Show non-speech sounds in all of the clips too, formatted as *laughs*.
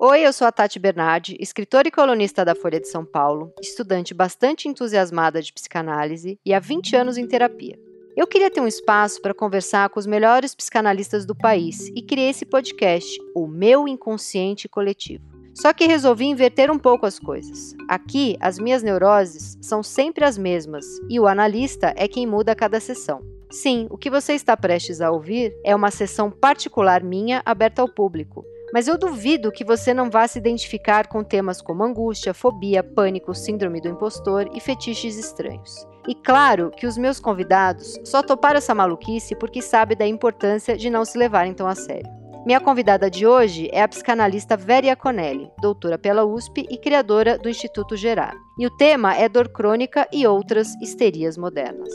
Oi, eu sou a Tati Bernardi, escritora e colunista da Folha de São Paulo, estudante bastante entusiasmada de psicanálise e há 20 anos em terapia. Eu queria ter um espaço para conversar com os melhores psicanalistas do país e criei esse podcast, O Meu Inconsciente Coletivo. Só que resolvi inverter um pouco as coisas. Aqui, as minhas neuroses são sempre as mesmas e o analista é quem muda cada sessão. Sim, o que você está prestes a ouvir é uma sessão particular minha aberta ao público mas eu duvido que você não vá se identificar com temas como angústia, fobia, pânico, síndrome do impostor e fetiches estranhos. E claro que os meus convidados só toparam essa maluquice porque sabem da importância de não se levarem tão a sério. Minha convidada de hoje é a psicanalista Vera Conelli, doutora pela USP e criadora do Instituto Gerar. E o tema é dor crônica e outras histerias modernas.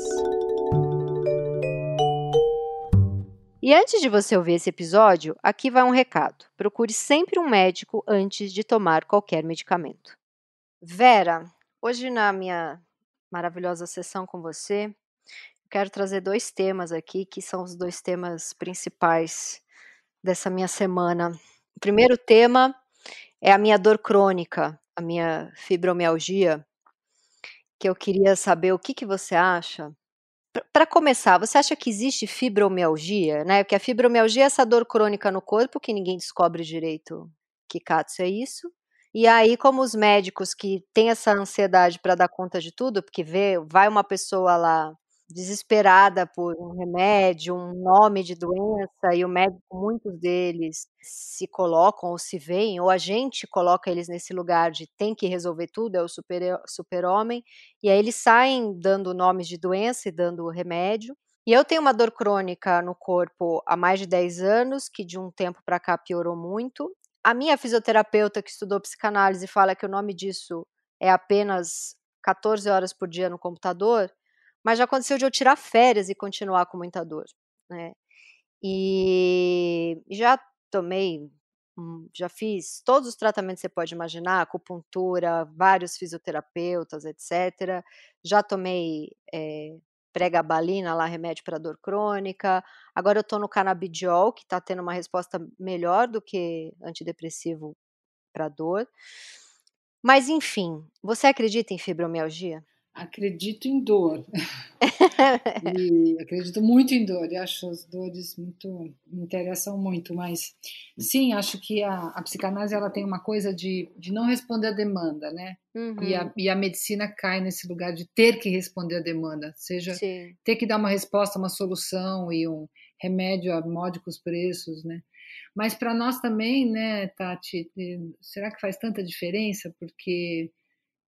E antes de você ouvir esse episódio, aqui vai um recado. Procure sempre um médico antes de tomar qualquer medicamento. Vera, hoje na minha maravilhosa sessão com você, quero trazer dois temas aqui, que são os dois temas principais dessa minha semana. O primeiro tema é a minha dor crônica, a minha fibromialgia, que eu queria saber o que, que você acha para começar, você acha que existe fibromialgia, né? Porque a fibromialgia é essa dor crônica no corpo que ninguém descobre direito que Katsu é isso. E aí, como os médicos que têm essa ansiedade para dar conta de tudo, porque vê, vai uma pessoa lá desesperada por um remédio, um nome de doença, e o médico, muitos deles se colocam ou se veem, ou a gente coloca eles nesse lugar de tem que resolver tudo, é o super-homem, super e aí eles saem dando nomes de doença e dando remédio. E eu tenho uma dor crônica no corpo há mais de 10 anos, que de um tempo para cá piorou muito. A minha fisioterapeuta, que estudou psicanálise, fala que o nome disso é apenas 14 horas por dia no computador mas já aconteceu de eu tirar férias e continuar com muita dor, né? E já tomei, já fiz todos os tratamentos que você pode imaginar, acupuntura, vários fisioterapeutas, etc. Já tomei é, pregabalina, lá remédio para dor crônica. Agora eu estou no canabidiol, que está tendo uma resposta melhor do que antidepressivo para dor. Mas enfim, você acredita em fibromialgia? Acredito em dor. *laughs* e acredito muito em dor. E acho as dores muito me interessam muito, mas sim, acho que a, a psicanálise ela tem uma coisa de, de não responder a demanda, né? Uhum. E, a, uhum. e a medicina cai nesse lugar de ter que responder a demanda, seja sim. ter que dar uma resposta, uma solução e um remédio a módicos preços, né? Mas para nós também, né, Tati, eh, será que faz tanta diferença? Porque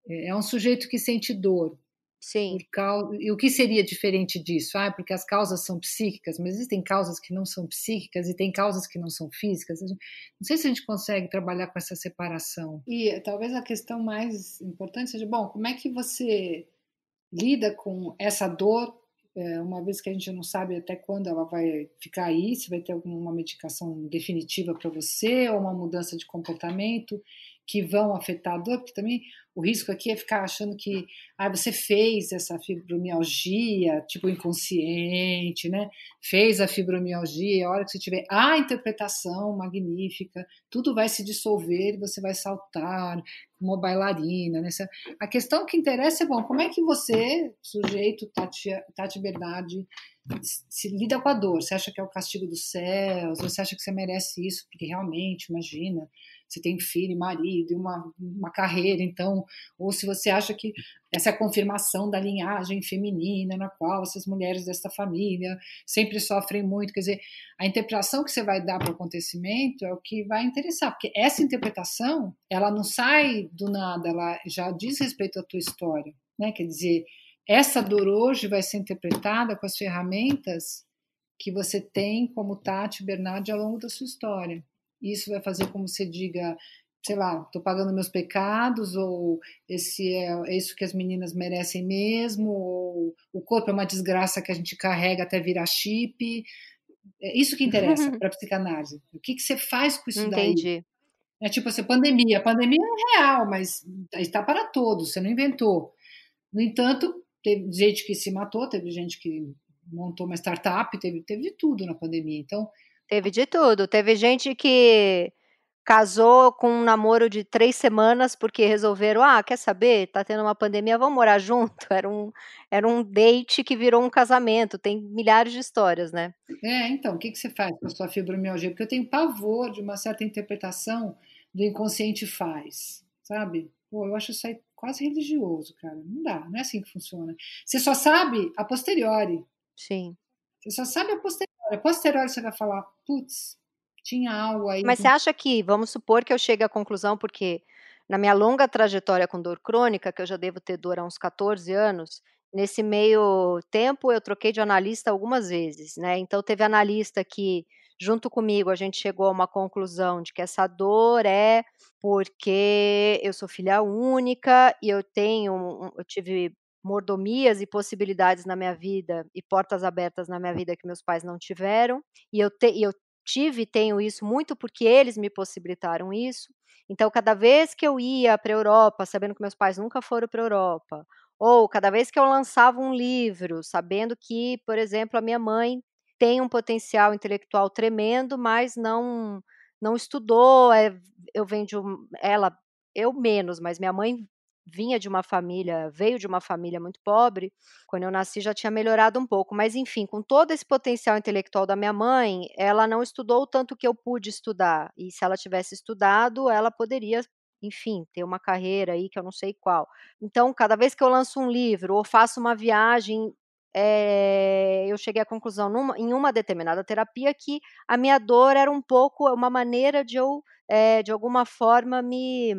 é um sujeito que sente dor. Sim. Causa, e o que seria diferente disso? Ah, porque as causas são psíquicas, mas existem causas que não são psíquicas e tem causas que não são físicas. Não sei se a gente consegue trabalhar com essa separação. E talvez a questão mais importante seja: bom, como é que você lida com essa dor, é, uma vez que a gente não sabe até quando ela vai ficar aí, se vai ter alguma medicação definitiva para você ou uma mudança de comportamento que vão afetar a dor, porque também o risco aqui é ficar achando que ah, você fez essa fibromialgia, tipo inconsciente, né? Fez a fibromialgia, a hora que você tiver a interpretação magnífica, tudo vai se dissolver e você vai saltar como uma bailarina. Né? A questão que interessa é, bom, como é que você, sujeito Tati, Tati Bernardi, se lida com a dor? Você acha que é o castigo dos céus? Você acha que você merece isso? Porque realmente, imagina, você tem filho, marido, uma, uma carreira, então, ou se você acha que essa é a confirmação da linhagem feminina na qual essas mulheres desta família sempre sofrem muito, quer dizer, a interpretação que você vai dar para o acontecimento é o que vai interessar, porque essa interpretação, ela não sai do nada, ela já diz respeito à tua história, né? Quer dizer, essa dor hoje vai ser interpretada com as ferramentas que você tem como Tati Bernardi ao longo da sua história. Isso vai fazer como você diga, sei lá, estou pagando meus pecados, ou esse é, é, isso que as meninas merecem mesmo, ou o corpo é uma desgraça que a gente carrega até virar chip. É isso que interessa *laughs* para a psicanálise. O que, que você faz com isso Entendi. daí? É tipo assim, pandemia. A pandemia é real, mas está para todos, você não inventou. No entanto, teve gente que se matou, teve gente que montou uma startup, teve, teve tudo na pandemia. Então, Teve de tudo. Teve gente que casou com um namoro de três semanas porque resolveram, ah, quer saber, tá tendo uma pandemia, vamos morar junto. *laughs* Era um, era um date que virou um casamento. Tem milhares de histórias, né? É, então, o que, que você faz com a sua fibromialgia? Porque eu tenho pavor de uma certa interpretação do inconsciente faz, sabe? Pô, eu acho isso aí quase religioso, cara. Não dá, não é assim que funciona. Você só sabe a posteriori. Sim. Você só sabe a posteriori. A posteriori você vai falar, putz, tinha algo aí. Mas você acha que, vamos supor que eu chegue à conclusão, porque na minha longa trajetória com dor crônica, que eu já devo ter dor há uns 14 anos, nesse meio tempo eu troquei de analista algumas vezes, né? Então teve analista que junto comigo a gente chegou a uma conclusão de que essa dor é porque eu sou filha única e eu tenho, eu tive mordomias e possibilidades na minha vida e portas abertas na minha vida que meus pais não tiveram, e eu, te, e eu tive e tenho isso muito porque eles me possibilitaram isso. Então, cada vez que eu ia para a Europa, sabendo que meus pais nunca foram para a Europa, ou cada vez que eu lançava um livro, sabendo que, por exemplo, a minha mãe tem um potencial intelectual tremendo, mas não não estudou, é, eu venho de um, ela, eu menos, mas minha mãe vinha de uma família, veio de uma família muito pobre. Quando eu nasci já tinha melhorado um pouco, mas enfim, com todo esse potencial intelectual da minha mãe, ela não estudou o tanto que eu pude estudar. E se ela tivesse estudado, ela poderia, enfim, ter uma carreira aí que eu não sei qual. Então, cada vez que eu lanço um livro ou faço uma viagem, é, eu cheguei à conclusão numa, em uma determinada terapia que a minha dor era um pouco uma maneira de eu, é, de alguma forma, me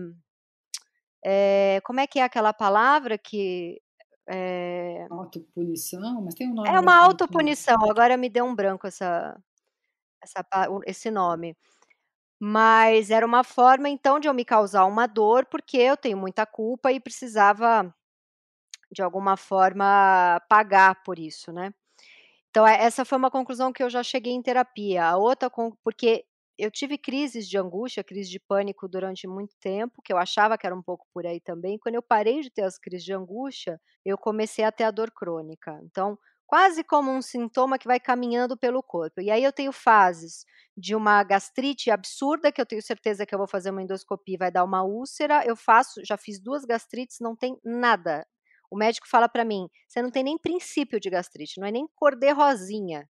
é, como é que é aquela palavra que. É... Autopunição? Mas tem um nome. É uma autopunição, agora me deu um branco essa, essa, esse nome. Mas era uma forma, então, de eu me causar uma dor, porque eu tenho muita culpa e precisava, de alguma forma, pagar por isso, né? Então, essa foi uma conclusão que eu já cheguei em terapia. A outra, porque eu tive crises de angústia, crise de pânico durante muito tempo, que eu achava que era um pouco por aí também. Quando eu parei de ter as crises de angústia, eu comecei a ter a dor crônica. Então, quase como um sintoma que vai caminhando pelo corpo. E aí eu tenho fases de uma gastrite absurda, que eu tenho certeza que eu vou fazer uma endoscopia e vai dar uma úlcera. Eu faço, já fiz duas gastrites, não tem nada. O médico fala para mim: você não tem nem princípio de gastrite, não é nem cor de rosinha.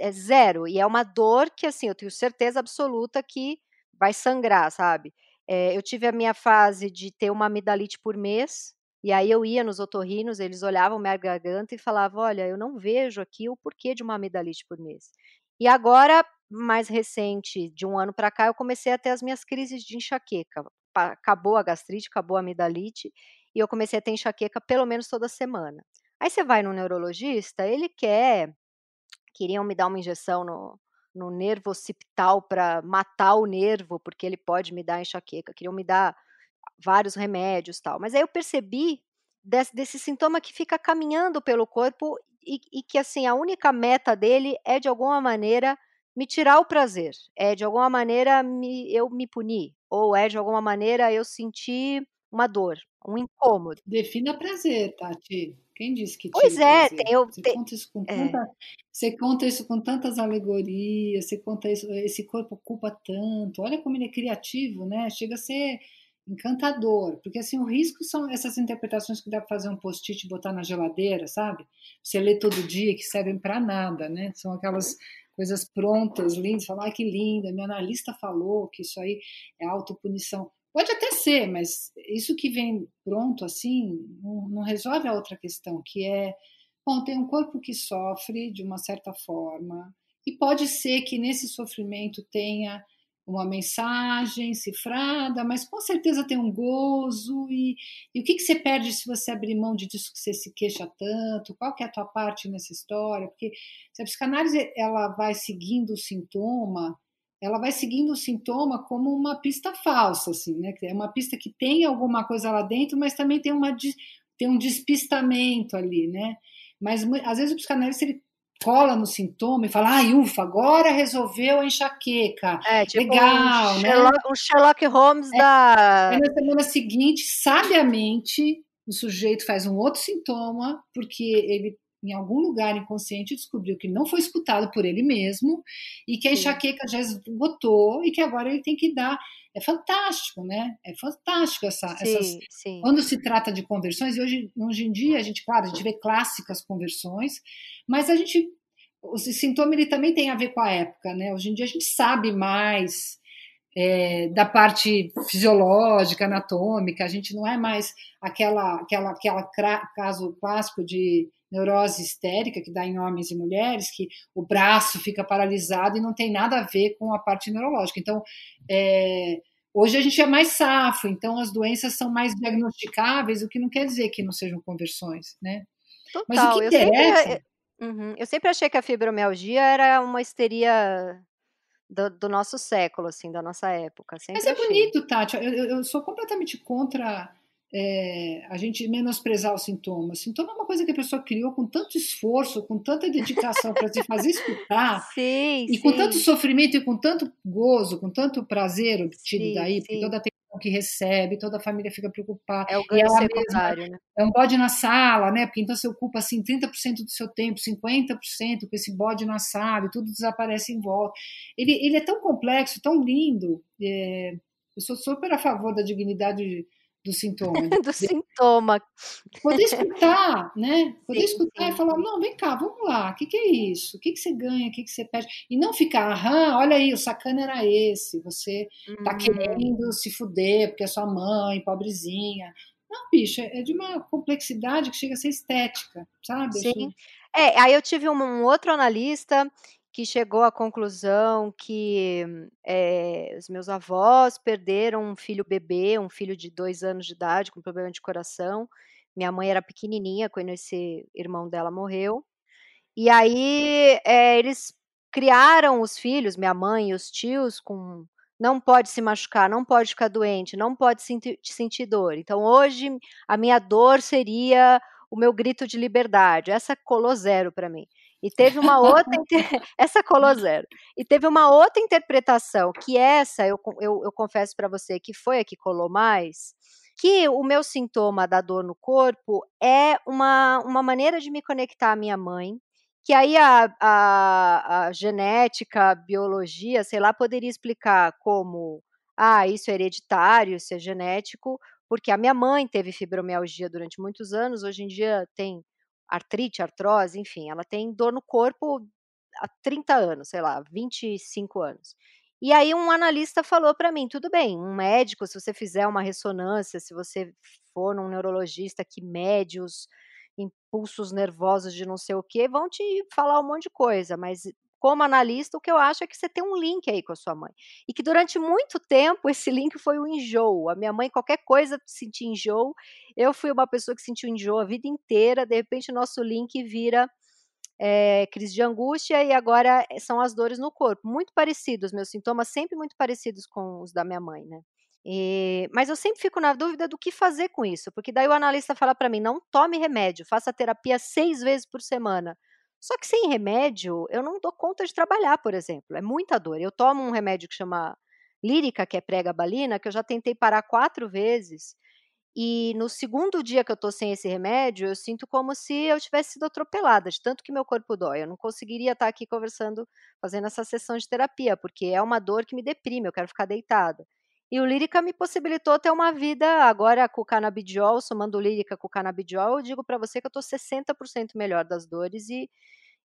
É zero. E é uma dor que, assim, eu tenho certeza absoluta que vai sangrar, sabe? É, eu tive a minha fase de ter uma amidalite por mês, e aí eu ia nos otorrinos, eles olhavam minha garganta e falavam: Olha, eu não vejo aqui o porquê de uma amidalite por mês. E agora, mais recente, de um ano para cá, eu comecei a ter as minhas crises de enxaqueca. Acabou a gastrite, acabou a amidalite, e eu comecei a ter enxaqueca pelo menos toda semana. Aí você vai no neurologista, ele quer queriam me dar uma injeção no, no nervo occipital para matar o nervo, porque ele pode me dar enxaqueca. Queriam me dar vários remédios tal. Mas aí eu percebi desse, desse sintoma que fica caminhando pelo corpo e, e, que assim a única meta dele é de alguma maneira me tirar o prazer, é de alguma maneira me, eu me punir, ou é de alguma maneira eu sentir uma dor, um incômodo. Defina prazer, Tati. Quem disse que Pois é, tem, eu, você, conta isso com é. tanta, é. você conta isso com tantas alegorias, você conta isso, esse corpo ocupa tanto, olha como ele é criativo, né? Chega a ser encantador, porque assim, o risco são essas interpretações que dá para fazer um post-it e botar na geladeira, sabe? Você lê todo dia que servem para nada, né? São aquelas coisas prontas, lindas, falar ah, que linda, minha analista falou que isso aí é autopunição. Pode até ser, mas isso que vem pronto assim não, não resolve a outra questão, que é, bom, tem um corpo que sofre de uma certa forma, e pode ser que nesse sofrimento tenha uma mensagem cifrada, mas com certeza tem um gozo. E, e o que, que você perde se você abrir mão de disso que você se queixa tanto? Qual que é a tua parte nessa história? Porque se a psicanálise ela vai seguindo o sintoma, ela vai seguindo o sintoma como uma pista falsa, assim, né? É uma pista que tem alguma coisa lá dentro, mas também tem, uma, tem um despistamento ali, né? Mas às vezes o psicanalista ele cola no sintoma e fala, ai, ufa, agora resolveu a enxaqueca. É, tipo Legal, um né? Sherlock, um Sherlock Holmes é, da. Aí na semana seguinte, sabiamente, o sujeito faz um outro sintoma, porque ele em algum lugar inconsciente, descobriu que não foi escutado por ele mesmo e que a enxaqueca já esgotou e que agora ele tem que dar. É fantástico, né? É fantástico essa, sim, essas. Sim. Quando se trata de conversões, e hoje, hoje em dia a gente, claro, a gente vê clássicas conversões, mas a gente. O sintoma ele também tem a ver com a época, né? Hoje em dia a gente sabe mais é, da parte fisiológica, anatômica, a gente não é mais aquela, aquela, aquela caso clássico de neurose histérica que dá em homens e mulheres, que o braço fica paralisado e não tem nada a ver com a parte neurológica. Então, é, hoje a gente é mais safo, então as doenças são mais diagnosticáveis, o que não quer dizer que não sejam conversões, né? Total. Mas o que interessa... Eu sempre, uhum, eu sempre achei que a fibromialgia era uma histeria do, do, nosso século, assim, da nossa época. Mas é achei. bonito, Tati. Eu, eu, sou completamente contra é, a gente menosprezar o sintoma. O sintoma é uma coisa que a pessoa criou com tanto esforço, com tanta dedicação para se fazer escutar, *laughs* sim, e sim. com tanto sofrimento e com tanto gozo, com tanto prazer obtido sim, daí, porque toda a atenção que recebe, toda a família fica preocupada. É o ganho secundário, né? É um bode na sala, né? Porque então você ocupa assim 30% do seu tempo, 50% com esse bode na sala, e tudo desaparece em volta. Ele, ele é tão complexo, tão lindo. É, eu sou super a favor da dignidade do sintoma. *laughs* do sintoma. Poder escutar, *laughs* né? Poder sim, escutar sim. e falar, não, vem cá, vamos lá, o que, que é isso? O que, que você ganha, o que, que você perde? E não ficar, aham, olha aí, o sacana era esse, você tá hum. querendo se fuder porque é sua mãe, pobrezinha. Não, bicho, é de uma complexidade que chega a ser estética, sabe? Sim. Assim. É, aí eu tive um, um outro analista que chegou à conclusão que é, os meus avós perderam um filho bebê, um filho de dois anos de idade com problema de coração. Minha mãe era pequenininha quando esse irmão dela morreu. E aí é, eles criaram os filhos, minha mãe e os tios, com não pode se machucar, não pode ficar doente, não pode sentir, sentir dor. Então hoje a minha dor seria o meu grito de liberdade. Essa colou zero para mim. E teve uma outra. *laughs* *laughs* essa colou zero. E teve uma outra interpretação, que essa, eu, eu, eu confesso para você, que foi a que colou mais, que o meu sintoma da dor no corpo é uma, uma maneira de me conectar à minha mãe, que aí a, a, a genética, a biologia, sei lá, poderia explicar como, ah, isso é hereditário, isso é genético, porque a minha mãe teve fibromialgia durante muitos anos, hoje em dia tem artrite, artrose, enfim, ela tem dor no corpo há 30 anos, sei lá, 25 anos. E aí um analista falou para mim, tudo bem, um médico, se você fizer uma ressonância, se você for num neurologista que mede os impulsos nervosos de não sei o que, vão te falar um monte de coisa, mas como analista, o que eu acho é que você tem um link aí com a sua mãe. E que durante muito tempo *laughs* esse link foi o enjoo. A minha mãe, qualquer coisa, sentia enjoo. Eu fui uma pessoa que sentiu enjoo a vida inteira. De repente, nosso link vira é, crise de angústia e agora eh, são as dores no corpo. Muito parecidos, meus sintomas sempre muito parecidos com os da minha mãe, né? E, mas eu sempre fico na dúvida do que fazer com isso, porque daí o analista fala para mim: não tome remédio, faça terapia seis vezes por semana. Só que sem remédio, eu não dou conta de trabalhar, por exemplo. É muita dor. Eu tomo um remédio que chama lírica, que é pregabalina, que eu já tentei parar quatro vezes. E no segundo dia que eu tô sem esse remédio, eu sinto como se eu tivesse sido atropelada, de tanto que meu corpo dói. Eu não conseguiria estar aqui conversando, fazendo essa sessão de terapia, porque é uma dor que me deprime, eu quero ficar deitada. E o lírica me possibilitou ter uma vida agora com o canabidiol, somando lírica com o canabidiol, eu digo para você que eu estou 60% melhor das dores e,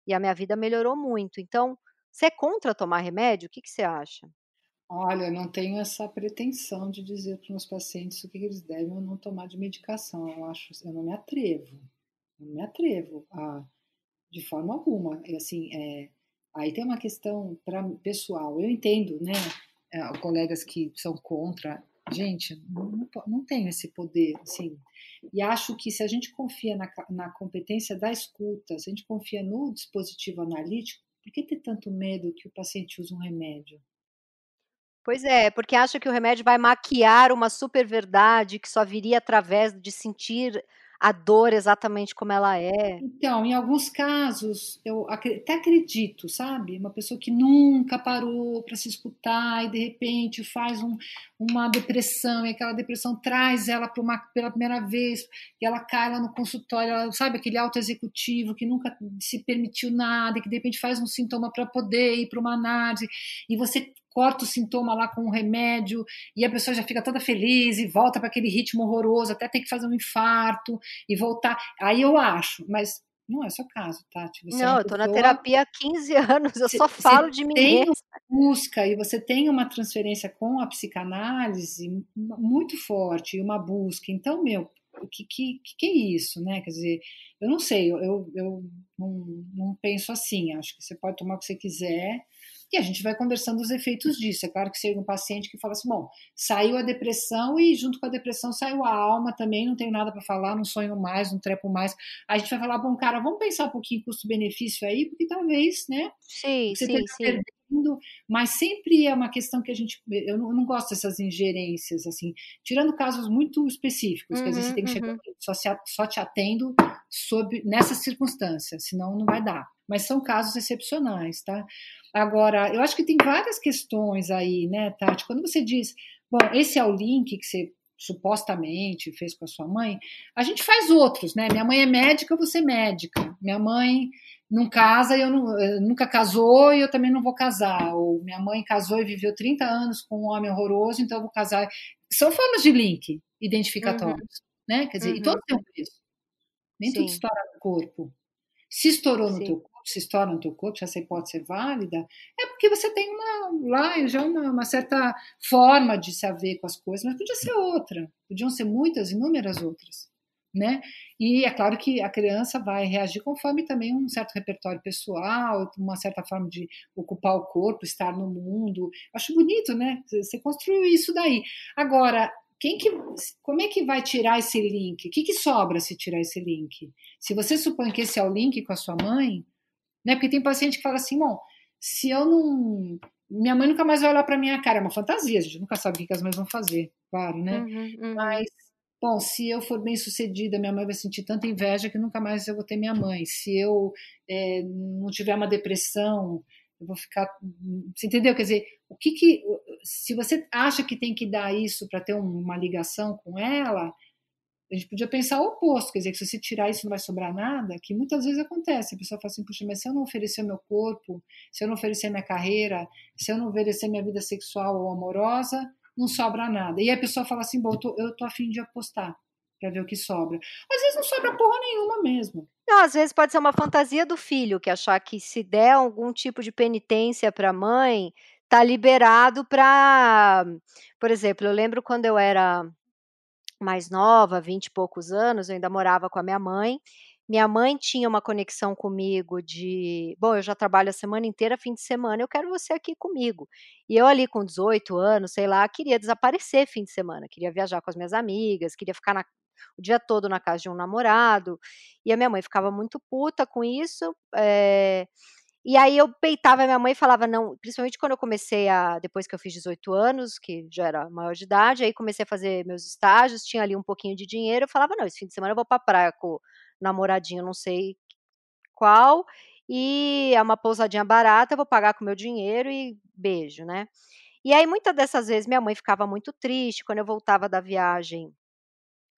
e a minha vida melhorou muito. Então, você é contra tomar remédio? O que, que você acha? Olha, não tenho essa pretensão de dizer para os meus pacientes o que eles devem ou não tomar de medicação. Eu acho, eu não me atrevo, não me atrevo a, de forma alguma. E assim, é, aí tem uma questão para pessoal. Eu entendo, né? É, colegas que são contra. Gente, não, não, tenho esse poder, assim. E acho que se a gente confia na, na competência da escuta, se a gente confia no dispositivo analítico, por que ter tanto medo que o paciente use um remédio? Pois é, porque acha que o remédio vai maquiar uma super verdade que só viria através de sentir a dor exatamente como ela é? Então, em alguns casos, eu até acredito, sabe? Uma pessoa que nunca parou para se escutar e de repente faz um, uma depressão e aquela depressão traz ela para uma pela primeira vez e ela cai lá no consultório, ela, sabe aquele auto executivo que nunca se permitiu nada, e que de repente faz um sintoma para poder ir para uma análise e você corta o sintoma lá com um remédio e a pessoa já fica toda feliz e volta para aquele ritmo horroroso, até tem que fazer um infarto e voltar. Aí eu acho, mas não é seu caso, Tati. Você não, é eu estou na terapia há 15 anos, eu só falo de mim tem mesma. busca e você tem uma transferência com a psicanálise muito forte, uma busca. Então, meu, o que, que, que é isso, né? Quer dizer, eu não sei, eu, eu, eu não, não penso assim. Acho que você pode tomar o que você quiser, e a gente vai conversando os efeitos disso. É claro que seria um paciente que fala assim: bom, saiu a depressão e junto com a depressão saiu a alma também, não tenho nada para falar, não sonho mais, não trepo mais. A gente vai falar: bom, cara, vamos pensar um pouquinho custo-benefício aí, porque talvez, né? Sim, você sim, sim. Perdendo, mas sempre é uma questão que a gente. Eu não, eu não gosto dessas ingerências, assim, tirando casos muito específicos, uhum, quer dizer, você tem que uhum. chegar só, se, só te atendo sob, nessas circunstâncias, senão não vai dar. Mas são casos excepcionais, tá? Agora, eu acho que tem várias questões aí, né, Tati? Quando você diz, bom, esse é o link que você supostamente fez com a sua mãe, a gente faz outros, né? Minha mãe é médica, você é médica. Minha mãe não casa, eu, não, eu nunca casou e eu também não vou casar. Ou minha mãe casou e viveu 30 anos com um homem horroroso, então eu vou casar. São formas de link identificatórios, uhum. né? Quer dizer, uhum. e todos têm um preço. Nem Sim. tudo estoura no corpo. Se estourou Sim. no teu corpo, se estoura no teu corpo, se essa hipótese é válida, é porque você tem uma lá já uma, uma certa forma de se haver com as coisas, mas podia ser outra, podiam ser muitas, inúmeras outras. Né? E é claro que a criança vai reagir conforme também um certo repertório pessoal, uma certa forma de ocupar o corpo, estar no mundo. Acho bonito, né? Você construiu isso daí. Agora, quem que, como é que vai tirar esse link? O que, que sobra se tirar esse link? Se você supõe que esse é o link com a sua mãe, né? Porque tem paciente que fala assim, bom, se eu não. Minha mãe nunca mais vai olhar para minha cara, é uma fantasia, a gente nunca sabe o que as mães vão fazer, claro, né? Uhum, uhum. Mas, bom, se eu for bem sucedida, minha mãe vai sentir tanta inveja que nunca mais eu vou ter minha mãe. Se eu é, não tiver uma depressão, eu vou ficar. Você entendeu? Quer dizer, o que que. Se você acha que tem que dar isso para ter uma ligação com ela, a gente podia pensar o oposto, quer dizer, que se você tirar isso não vai sobrar nada, que muitas vezes acontece. A pessoa fala assim, puxa, mas se eu não oferecer meu corpo, se eu não oferecer minha carreira, se eu não oferecer minha vida sexual ou amorosa, não sobra nada. E a pessoa fala assim, bom, eu tô, eu tô afim de apostar para ver o que sobra. Às vezes não sobra porra nenhuma mesmo. Não, às vezes pode ser uma fantasia do filho, que achar que se der algum tipo de penitência para a mãe, tá liberado para, por exemplo, eu lembro quando eu era mais nova, vinte e poucos anos, eu ainda morava com a minha mãe. Minha mãe tinha uma conexão comigo de, bom, eu já trabalho a semana inteira, fim de semana, eu quero você aqui comigo. E eu ali com 18 anos, sei lá, queria desaparecer fim de semana, queria viajar com as minhas amigas, queria ficar na, o dia todo na casa de um namorado. E a minha mãe ficava muito puta com isso. É, e aí eu peitava minha mãe e falava, não, principalmente quando eu comecei a, depois que eu fiz 18 anos, que já era maior de idade, aí comecei a fazer meus estágios, tinha ali um pouquinho de dinheiro, eu falava, não, esse fim de semana eu vou pra praia com o namoradinho, não sei qual, e é uma pousadinha barata, eu vou pagar com meu dinheiro e beijo, né? E aí muitas dessas vezes minha mãe ficava muito triste, quando eu voltava da viagem,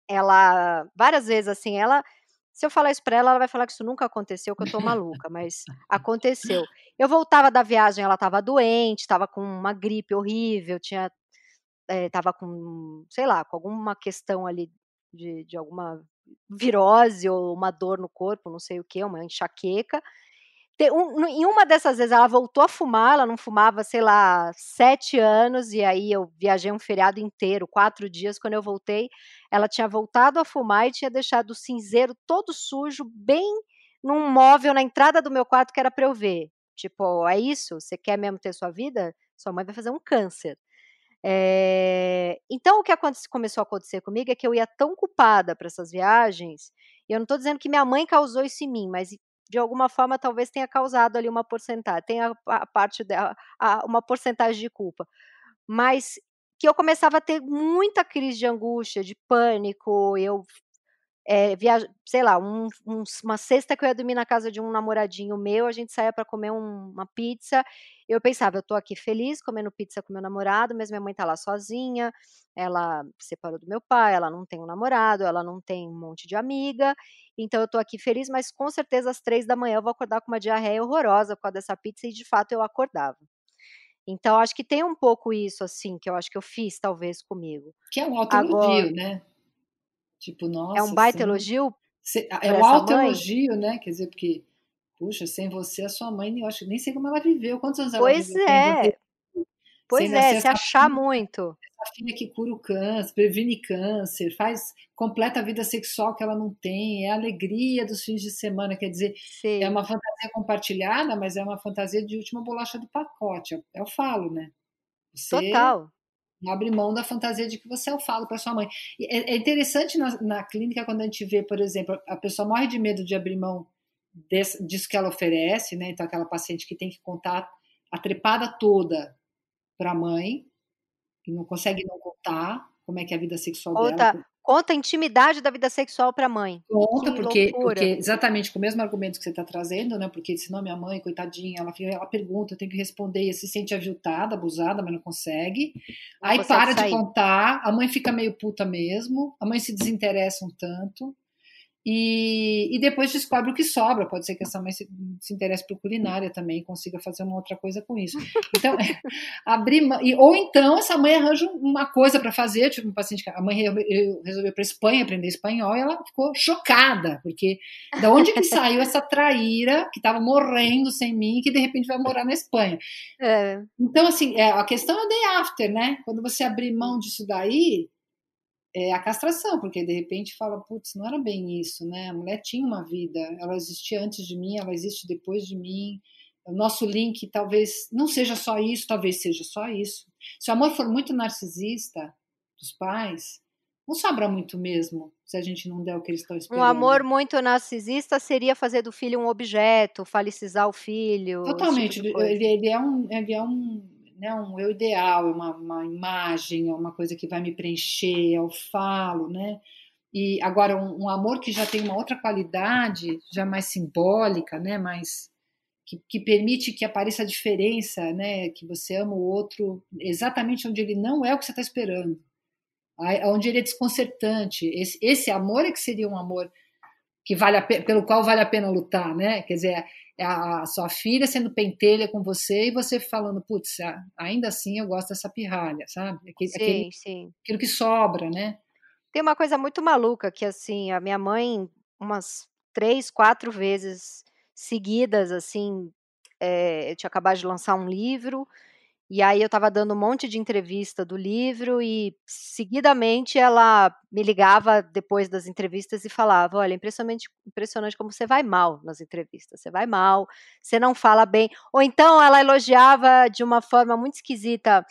ela, várias vezes assim, ela se eu falar isso para ela, ela vai falar que isso nunca aconteceu, que eu tô maluca, mas aconteceu. Eu voltava da viagem, ela estava doente, estava com uma gripe horrível, tinha estava eh, com, sei lá, com alguma questão ali de, de alguma virose ou uma dor no corpo, não sei o que, uma enxaqueca um, em uma dessas vezes ela voltou a fumar, ela não fumava, sei lá, sete anos, e aí eu viajei um feriado inteiro, quatro dias. Quando eu voltei, ela tinha voltado a fumar e tinha deixado o cinzeiro todo sujo, bem num móvel na entrada do meu quarto que era para eu ver. Tipo, é isso? Você quer mesmo ter sua vida? Sua mãe vai fazer um câncer. É... Então, o que começou a acontecer comigo é que eu ia tão culpada para essas viagens, e eu não estou dizendo que minha mãe causou isso em mim, mas de alguma forma talvez tenha causado ali uma porcentagem, tenha a parte dela, uma porcentagem de culpa. Mas que eu começava a ter muita crise de angústia, de pânico, eu é, viaja, sei lá, um, um, uma sexta que eu ia dormir na casa de um namoradinho meu, a gente saía para comer um, uma pizza. Eu pensava, eu tô aqui feliz comendo pizza com meu namorado, mas minha mãe tá lá sozinha, ela separou do meu pai, ela não tem um namorado, ela não tem um monte de amiga, então eu tô aqui feliz, mas com certeza às três da manhã eu vou acordar com uma diarreia horrorosa por causa dessa pizza, e de fato eu acordava. Então, acho que tem um pouco isso, assim, que eu acho que eu fiz, talvez, comigo. Que é um autoelogio, né? Tipo, nossa. É um baita elogio? é um autoelogio, né? Quer dizer, porque, puxa, sem você, a sua mãe, eu acho nem sei como ela viveu. Quantos anos ela pois viveu? É. Pois é, se achar filha, muito. Essa filha que cura o câncer, previne câncer, faz, completa a vida sexual que ela não tem, é a alegria dos fins de semana, quer dizer, Sim. é uma fantasia compartilhada, mas é uma fantasia de última bolacha do pacote, é, é o falo, né? Você, Total abre mão da fantasia de que você é o falo para sua mãe. É, é, interessante na, na, clínica quando a gente vê, por exemplo, a pessoa morre de medo de abrir mão desse, disso que ela oferece, né? Então, aquela paciente que tem que contar a trepada toda para a mãe e não consegue não contar como é que é a vida sexual Conta, dela. Conta a intimidade da vida sexual para a mãe. Conta, porque, porque, exatamente com o mesmo argumento que você está trazendo, né? Porque senão minha mãe, coitadinha, ela, ela pergunta, eu tenho que responder, e se sente aviltada, abusada, mas não consegue. Não Aí consegue para sair. de contar, a mãe fica meio puta mesmo, a mãe se desinteressa um tanto. E, e, depois descobre o que sobra. Pode ser que essa mãe se, se interesse por culinária também consiga fazer uma outra coisa com isso. Então, *laughs* abrir ou então essa mãe arranja uma coisa para fazer. Tipo, um paciente, a mãe resolveu para Espanha aprender espanhol e ela ficou chocada, porque da onde que *laughs* saiu essa traíra que estava morrendo sem mim que de repente vai morar na Espanha? É. Então, assim, é, a questão é o day after, né? Quando você abrir mão disso daí, é a castração, porque de repente fala, putz, não era bem isso, né? A mulher tinha uma vida, ela existia antes de mim, ela existe depois de mim. O nosso link talvez não seja só isso, talvez seja só isso. Se o amor for muito narcisista dos pais, não sobra muito mesmo se a gente não der o que eles estão esperando. Um amor muito narcisista seria fazer do filho um objeto, falicizar o filho. Totalmente. Tipo ele, ele, é um, ele é um né, um eu ideal, uma, uma imagem, é uma coisa que vai me preencher, eu falo, né? E agora um, um, amor que já tem uma outra qualidade, já mais simbólica, né? Mais que, que, permite que apareça a diferença, né? Que você ama o outro exatamente onde ele não é o que você está esperando, onde ele é desconcertante. Esse, esse amor é que seria um amor que vale a, pelo qual vale a pena lutar, né? Quer dizer, a sua filha sendo pentelha com você e você falando, putz, ainda assim eu gosto dessa pirralha, sabe? Aquele, sim, aquele, sim. Aquilo que sobra, né? Tem uma coisa muito maluca que, assim, a minha mãe, umas três, quatro vezes seguidas, assim, é, eu tinha acabado de lançar um livro e aí eu estava dando um monte de entrevista do livro e seguidamente ela me ligava depois das entrevistas e falava: "Olha, impressionante, impressionante como você vai mal nas entrevistas. Você vai mal, você não fala bem". Ou então ela elogiava de uma forma muito esquisita.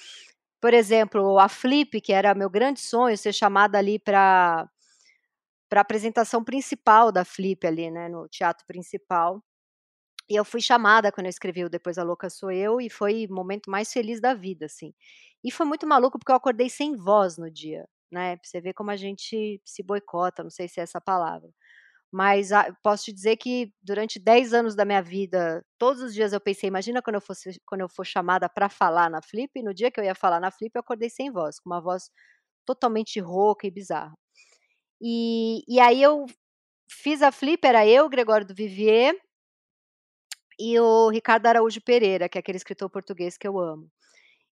Por exemplo, a Flip, que era meu grande sonho ser chamada ali para para apresentação principal da Flip ali, né, no teatro principal. E eu fui chamada quando eu escrevi o Depois a Louca Sou Eu, e foi o momento mais feliz da vida, assim. E foi muito maluco, porque eu acordei sem voz no dia, né? Pra você ver como a gente se boicota, não sei se é essa palavra. Mas a, posso te dizer que durante 10 anos da minha vida, todos os dias eu pensei, imagina quando eu, fosse, quando eu for chamada para falar na Flip, e no dia que eu ia falar na Flip, eu acordei sem voz, com uma voz totalmente rouca e bizarra. E, e aí eu fiz a Flip, era eu, Gregório do Vivier, e o Ricardo Araújo Pereira, que é aquele escritor português que eu amo.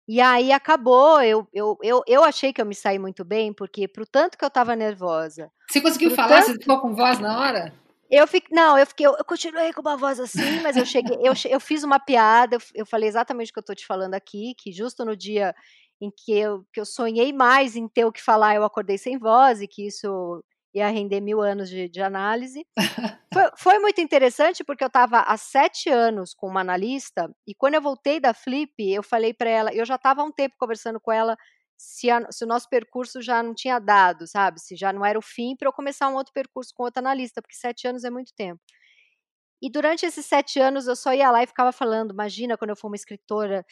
E aí acabou, eu, eu, eu, eu achei que eu me saí muito bem, porque pro tanto que eu estava nervosa. Você conseguiu falar? Tanto... Você ficou com voz na hora? Eu fiquei, não, eu fiquei, eu, eu, continuei com uma voz assim, mas eu cheguei, eu, eu fiz uma piada, eu, eu falei exatamente o que eu estou te falando aqui, que justo no dia em que eu, que eu sonhei mais em ter o que falar, eu acordei sem voz, e que isso ia render mil anos de, de análise. *laughs* foi, foi, muito interessante porque eu estava há sete anos com uma analista e quando eu voltei da Flip, eu falei para ela, eu já estava há um tempo conversando com ela se, a, se, o nosso percurso já não tinha dado, sabe? Se já não era o fim para eu começar um outro percurso com outra analista, porque sete anos é muito tempo. E durante esses sete anos eu só ia lá e ficava falando, imagina quando eu for uma escritora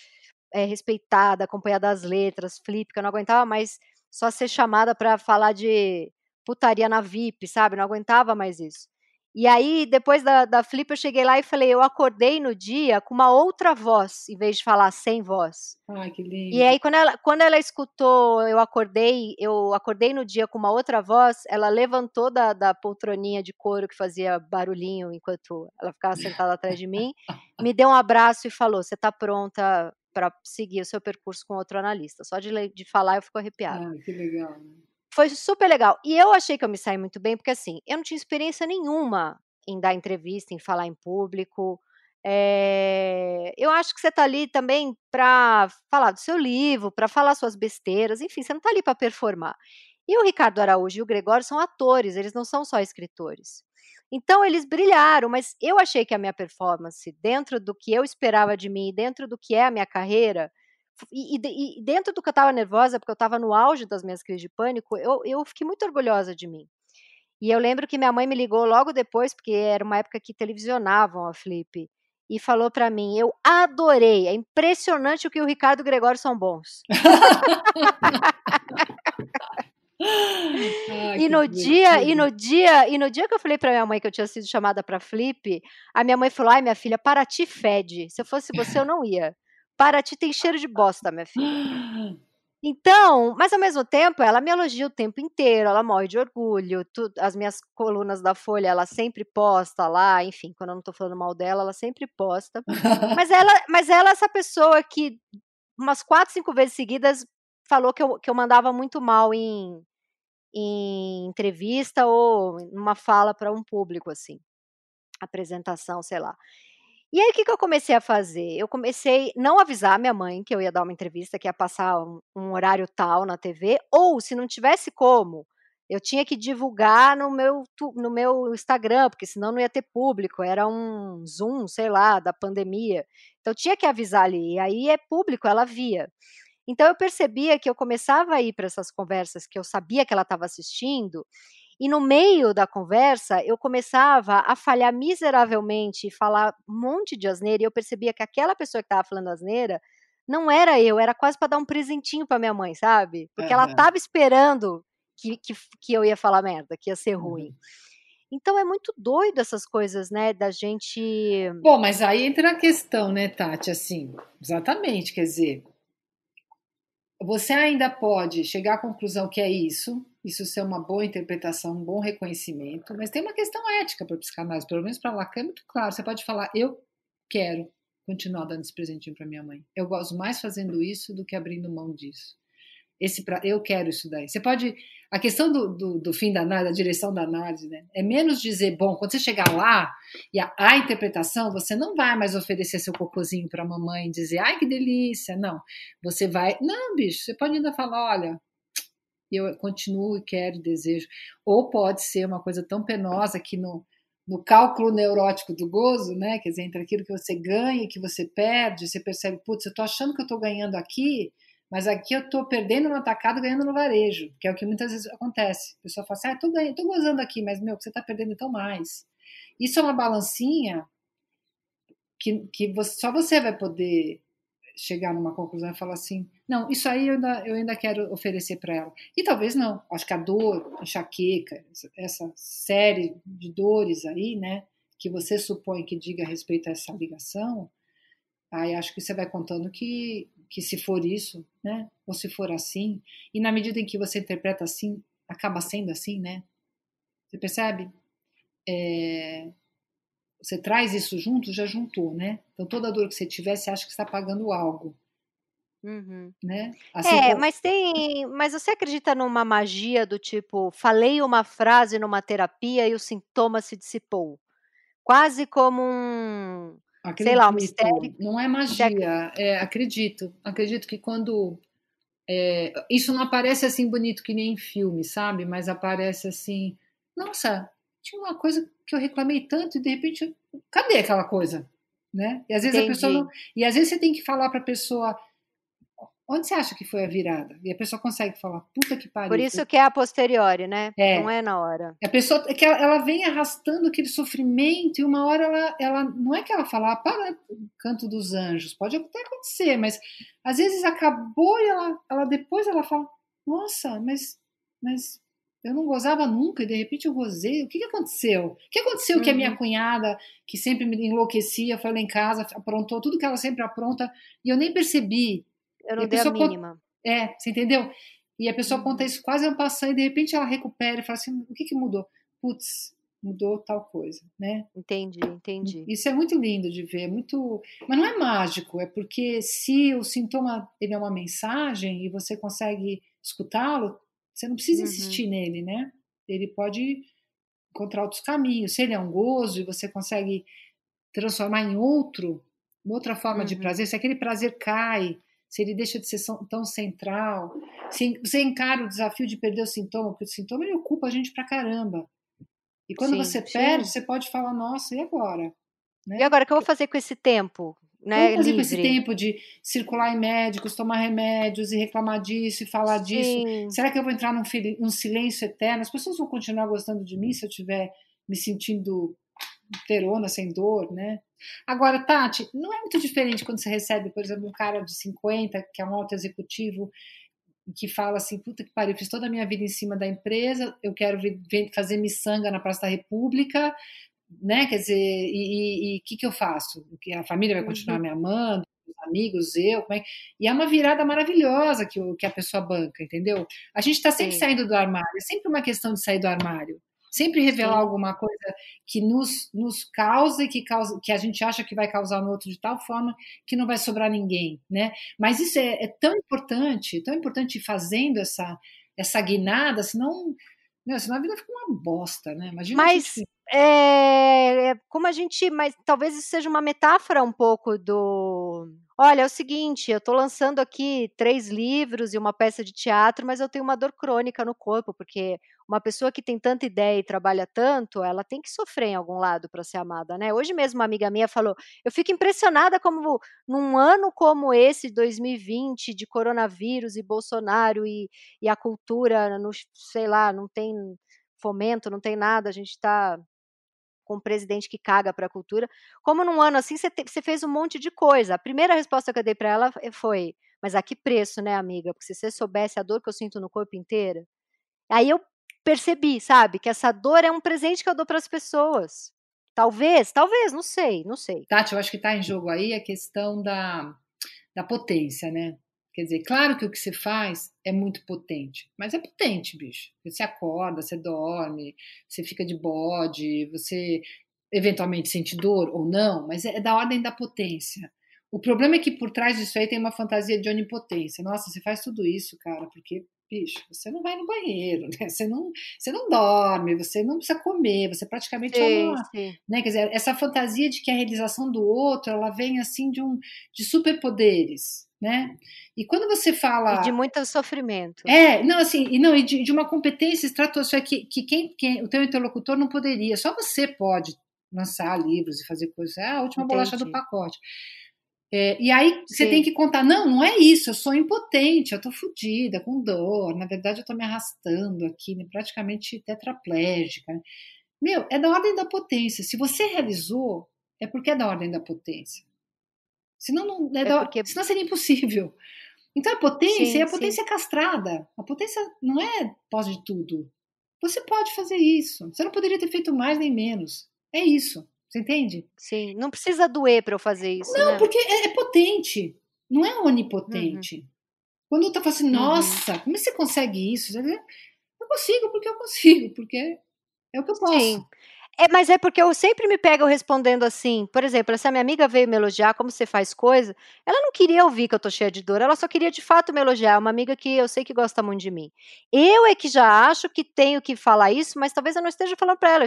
é, respeitada, acompanhada das letras, flip, que eu não aguentava mais só ser chamada para falar de putaria na VIP, sabe? Não aguentava mais isso. E aí, depois da, da Flip, eu cheguei lá e falei, eu acordei no dia com uma outra voz, em vez de falar sem voz. Ai, que lindo. E aí, quando ela, quando ela escutou, eu acordei, eu acordei no dia com uma outra voz, ela levantou da, da poltroninha de couro que fazia barulhinho enquanto ela ficava sentada atrás de mim, *laughs* me deu um abraço e falou: Você está pronta para seguir o seu percurso com outro analista? Só de, de falar eu fico arrepiada. Ah, que legal. Né? Foi super legal. E eu achei que eu me saí muito bem, porque assim, eu não tinha experiência nenhuma em dar entrevista, em falar em público. É, eu acho que você está ali também para falar do seu livro, para falar suas besteiras, enfim, você não está ali para performar. E o Ricardo Araújo e o Gregório são atores, eles não são só escritores. Então eles brilharam, mas eu achei que a minha performance, dentro do que eu esperava de mim, dentro do que é a minha carreira, e, e, e, dentro do que eu estava nervosa, porque eu estava no auge das minhas crises de pânico, eu, eu fiquei muito orgulhosa de mim. E eu lembro que minha mãe me ligou logo depois, porque era uma época que televisionavam a Flip, e falou para mim: Eu adorei, é impressionante o que o Ricardo e o Gregório são bons. *laughs* Ai, e no dia, e no dia, e no dia que eu falei para minha mãe que eu tinha sido chamada para Flip, a minha mãe falou: "Ai, minha filha, para ti fede. Se eu fosse você, eu não ia." Paraty tem cheiro de bosta, minha filha. Então, mas ao mesmo tempo, ela me elogia o tempo inteiro, ela morre de orgulho, tu, as minhas colunas da Folha, ela sempre posta lá, enfim, quando eu não tô falando mal dela, ela sempre posta. *laughs* mas ela, mas ela é essa pessoa que umas quatro, cinco vezes seguidas falou que eu, que eu mandava muito mal em, em entrevista ou numa fala para um público, assim, apresentação, sei lá. E aí, o que, que eu comecei a fazer? Eu comecei não avisar minha mãe que eu ia dar uma entrevista, que ia passar um, um horário tal na TV, ou se não tivesse como, eu tinha que divulgar no meu, no meu Instagram, porque senão não ia ter público, era um Zoom, sei lá, da pandemia. Então tinha que avisar ali, e aí é público, ela via. Então eu percebia que eu começava a ir para essas conversas que eu sabia que ela estava assistindo, e no meio da conversa, eu começava a falhar miseravelmente e falar um monte de asneira, e eu percebia que aquela pessoa que estava falando asneira não era eu, era quase para dar um presentinho para minha mãe, sabe? Porque uhum. ela estava esperando que, que, que, eu ia falar merda, que ia ser ruim. Uhum. Então é muito doido essas coisas, né, da gente. Bom, mas aí entra a questão, né, Tati? Assim, exatamente, quer dizer, você ainda pode chegar à conclusão que é isso, isso ser uma boa interpretação, um bom reconhecimento, mas tem uma questão ética para a psicanálise, pelo menos para Lacan é muito claro. Você pode falar, eu quero continuar dando esse presentinho para minha mãe. Eu gosto mais fazendo isso do que abrindo mão disso esse pra, eu quero isso daí. Você pode. A questão do, do, do fim da análise, da direção da análise, né? É menos dizer, bom, quando você chegar lá e a, a interpretação, você não vai mais oferecer seu cocôzinho para a mamãe e dizer, ai que delícia. Não. Você vai. Não, bicho, você pode ainda falar, olha, eu continuo e quero e desejo. Ou pode ser uma coisa tão penosa que no, no cálculo neurótico do gozo, né? Quer dizer, entre aquilo que você ganha e que você perde, você percebe, putz, eu tô achando que eu tô ganhando aqui mas aqui eu estou perdendo no atacado ganhando no varejo, que é o que muitas vezes acontece. A pessoa fala assim, ah, estou gozando aqui, mas meu, você está perdendo então mais. Isso é uma balancinha que, que você, só você vai poder chegar numa conclusão e falar assim, não, isso aí eu ainda, eu ainda quero oferecer para ela. E talvez não. Acho que a dor, a enxaqueca, essa série de dores aí, né, que você supõe que diga a respeito a essa ligação, aí acho que você vai contando que que se for isso, né? Ou se for assim, e na medida em que você interpreta assim, acaba sendo assim, né? Você percebe? É, você traz isso junto, já juntou, né? Então toda dor que você tiver, você acha que está pagando algo. Uhum. Né? Assim é, como... mas tem. Mas você acredita numa magia do tipo, falei uma frase numa terapia e o sintoma se dissipou? Quase como um Acredito. Sei lá, um mistério. Não é magia, é, acredito. Acredito que quando. É, isso não aparece assim bonito que nem em filme, sabe? Mas aparece assim. Nossa, tinha uma coisa que eu reclamei tanto e de repente. Cadê aquela coisa? Né? E às vezes Entendi. a pessoa não, E às vezes você tem que falar para a pessoa Onde você acha que foi a virada? E a pessoa consegue falar, puta que pariu. Por isso que é a posteriori, né? É. Não é na hora. A pessoa é que ela, ela, vem arrastando aquele sofrimento e uma hora ela, ela não é que ela fala, ah, para canto dos anjos, pode até acontecer, mas às vezes acabou e ela, ela depois ela fala, nossa, mas, mas eu não gozava nunca e de repente eu gozei. O que, que aconteceu? O que aconteceu uhum. que a minha uhum. cunhada, que sempre me enlouquecia, foi lá em casa, aprontou tudo que ela sempre apronta e eu nem percebi. Eu não e a dei a mínima. É, você entendeu? E a pessoa uhum. conta isso quase ano passando e de repente ela recupera e fala assim: o que, que mudou? Putz, mudou tal coisa, né? Entendi, entendi. Isso é muito lindo de ver, muito, mas não é mágico, é porque se o sintoma ele é uma mensagem e você consegue escutá-lo, você não precisa uhum. insistir nele, né? Ele pode encontrar outros caminhos. Se ele é um gozo e você consegue transformar em outro, outra forma uhum. de prazer, se aquele prazer cai, se ele deixa de ser tão central, se você encara o desafio de perder o sintoma, porque o sintoma ele ocupa a gente pra caramba. E quando sim, você perde, sim. você pode falar, nossa, e agora? Né? E agora, o que eu vou fazer com esse tempo? Né, fazer livre. com esse tempo de circular em médicos, tomar remédios e reclamar disso e falar Sim. disso? Será que eu vou entrar num, num, silêncio eterno? As pessoas vão continuar gostando de mim se eu estiver me sentindo terona, sem dor, né? Agora, Tati, não é muito diferente quando você recebe, por exemplo, um cara de 50, que é um alto executivo, que fala assim, puta que pariu, fiz toda a minha vida em cima da empresa, eu quero fazer miçanga na Praça da República, né? Quer dizer, e o que, que eu faço? Que a família vai continuar uhum. me amando, os amigos, eu, como é? E é uma virada maravilhosa que, o, que a pessoa banca, entendeu? A gente está sempre Sim. saindo do armário, é sempre uma questão de sair do armário. Sempre revelar Sim. alguma coisa que nos, nos causa e que, causa, que a gente acha que vai causar no outro de tal forma que não vai sobrar ninguém, né? Mas isso é, é tão importante, tão importante ir fazendo essa, essa guinada, senão, meu, senão a vida fica uma bosta, né? Imagina Mas... Gente é, como a gente, mas talvez isso seja uma metáfora um pouco do. Olha, é o seguinte, eu estou lançando aqui três livros e uma peça de teatro, mas eu tenho uma dor crônica no corpo, porque uma pessoa que tem tanta ideia e trabalha tanto, ela tem que sofrer em algum lado para ser amada, né? Hoje mesmo uma amiga minha falou: eu fico impressionada como num ano como esse, 2020, de coronavírus e Bolsonaro e, e a cultura, no, sei lá, não tem fomento, não tem nada, a gente está com um presidente que caga para a cultura. Como num ano assim você, você fez um monte de coisa. A primeira resposta que eu dei para ela foi: Mas a que preço, né, amiga? Porque se você soubesse a dor que eu sinto no corpo inteiro. Aí eu percebi, sabe, que essa dor é um presente que eu dou para as pessoas. Talvez, talvez, não sei, não sei. Tati, eu acho que está em jogo aí a questão da, da potência, né? Quer dizer, claro que o que você faz é muito potente, mas é potente, bicho. Você acorda, você dorme, você fica de bode, você eventualmente sente dor ou não, mas é da ordem da potência. O problema é que por trás disso aí tem uma fantasia de onipotência. Nossa, você faz tudo isso, cara, porque, bicho, você não vai no banheiro, né? Você não, você não dorme, você não precisa comer, você praticamente sim, é uma, né? Quer dizer, essa fantasia de que a realização do outro, ela vem assim de um de superpoderes né? E quando você fala e de muito sofrimento. É, não assim, e não e de, de uma competência estratosférica que, que quem, quem, o teu interlocutor não poderia, só você pode lançar livros e fazer coisas. É a última Entendi. bolacha do pacote. É, e aí você Sim. tem que contar, não, não é isso, eu sou impotente, eu tô fodida, com dor, na verdade eu tô me arrastando aqui, né, praticamente tetraplégica. Meu, é da ordem da potência. Se você realizou, é porque é da ordem da potência. Senão, não, é, é porque... senão seria impossível. Então a potência sim, é a potência sim. castrada. A potência não é pós de tudo. Você pode fazer isso. Você não poderia ter feito mais nem menos. É isso. Você entende? Sim. Não precisa doer para eu fazer isso. Não, né? porque é, é, potente. Não é onipotente. Uhum. Quando eu tô falando assim, uhum. nossa, uhum. como é você consegue isso? Eu consigo porque eu consigo, porque é o que eu posso. Sim. É, mas é porque eu sempre me pego respondendo assim. Por exemplo, essa minha amiga veio me elogiar como você faz coisa. Ela não queria ouvir que eu tô cheia de dor, ela só queria de fato me elogiar. É uma amiga que eu sei que gosta muito de mim. Eu é que já acho que tenho que falar isso, mas talvez eu não esteja falando para ela.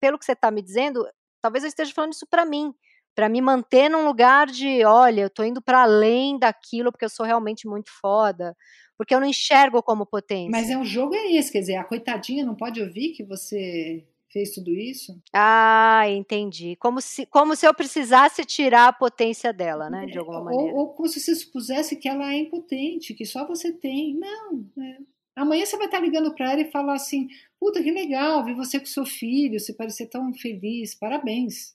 Pelo que você está me dizendo, talvez eu esteja falando isso para mim, para me manter num lugar de, olha, eu tô indo para além daquilo porque eu sou realmente muito foda, porque eu não enxergo como potência. Mas é um jogo é esse, quer dizer, a coitadinha não pode ouvir que você fez tudo isso? Ah, entendi. Como se, como se eu precisasse tirar a potência dela, né? De alguma ou, maneira. Ou, como se você supusesse que ela é impotente, que só você tem. Não. É. Amanhã você vai estar ligando para ela e falar assim: puta, que legal, vi você com seu filho, você parecer tão feliz, parabéns.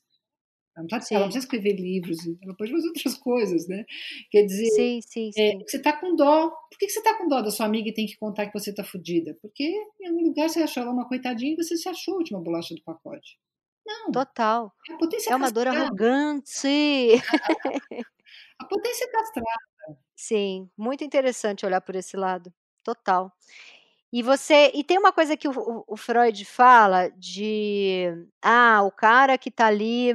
Ela não, precisa, ela não, precisa, escrever livros, ela pode fazer outras *laughs* coisas, né? Quer dizer, sim, sim, é, sim. É, você está com dó. Por que você está com dó da sua amiga e tem que contar que você está fodida? Porque em algum lugar você achou ela uma coitadinha e você se achou a última bolacha do pacote. Não. Total. A potência é uma dor arrogante. *laughs* a potência castrada. Sim, muito interessante olhar por esse lado. Total. E você e tem uma coisa que o, o, Freud fala de ah, o cara que está ali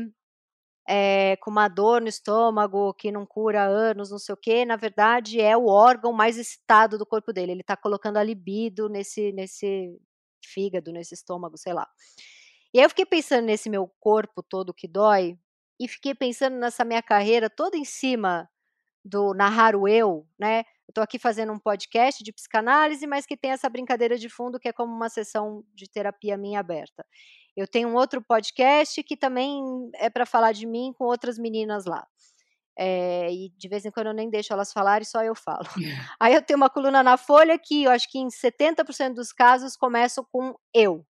é, com uma dor no estômago que não cura anos, não sei o que, na verdade é o órgão mais excitado do corpo dele. Ele está colocando a libido nesse, nesse fígado, nesse estômago, sei lá. E aí eu fiquei pensando nesse meu corpo todo que dói e fiquei pensando nessa minha carreira toda em cima do narrar o eu, né? Estou aqui fazendo um podcast de psicanálise, mas que tem essa brincadeira de fundo que é como uma sessão de terapia minha aberta. Eu tenho um outro podcast que também é para falar de mim com outras meninas lá. É, e de vez em quando eu nem deixo elas falarem, só eu falo. *laughs* *laughs* Aí eu tenho uma coluna na Folha que eu acho que em 70% dos casos começam com eu.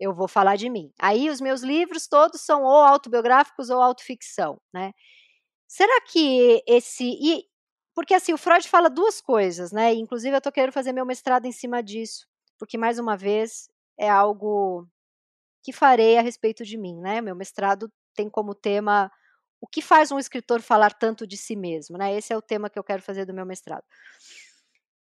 Eu vou falar de mim. Aí os meus livros todos são ou autobiográficos ou autoficção, né? Será que esse. E, porque assim, o Freud fala duas coisas, né? Inclusive, eu estou querendo fazer meu mestrado em cima disso, porque, mais uma vez, é algo que farei a respeito de mim, né? Meu mestrado tem como tema o que faz um escritor falar tanto de si mesmo, né? Esse é o tema que eu quero fazer do meu mestrado.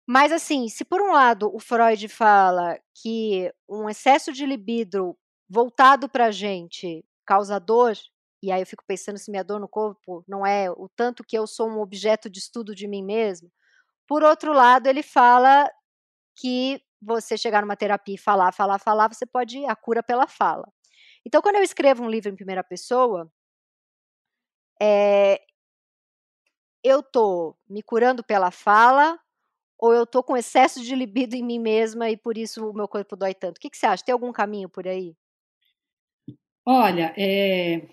Mas assim, se por um lado o Freud fala que um excesso de libido voltado para a gente causa dor, e aí eu fico pensando se minha dor no corpo não é o tanto que eu sou um objeto de estudo de mim mesmo. Por outro lado, ele fala que você chegar numa terapia e falar, falar, falar, você pode ir a cura pela fala. Então, quando eu escrevo um livro em primeira pessoa, é, eu tô me curando pela fala ou eu tô com excesso de libido em mim mesma e por isso o meu corpo dói tanto? O que, que você acha? Tem algum caminho por aí? Olha, é,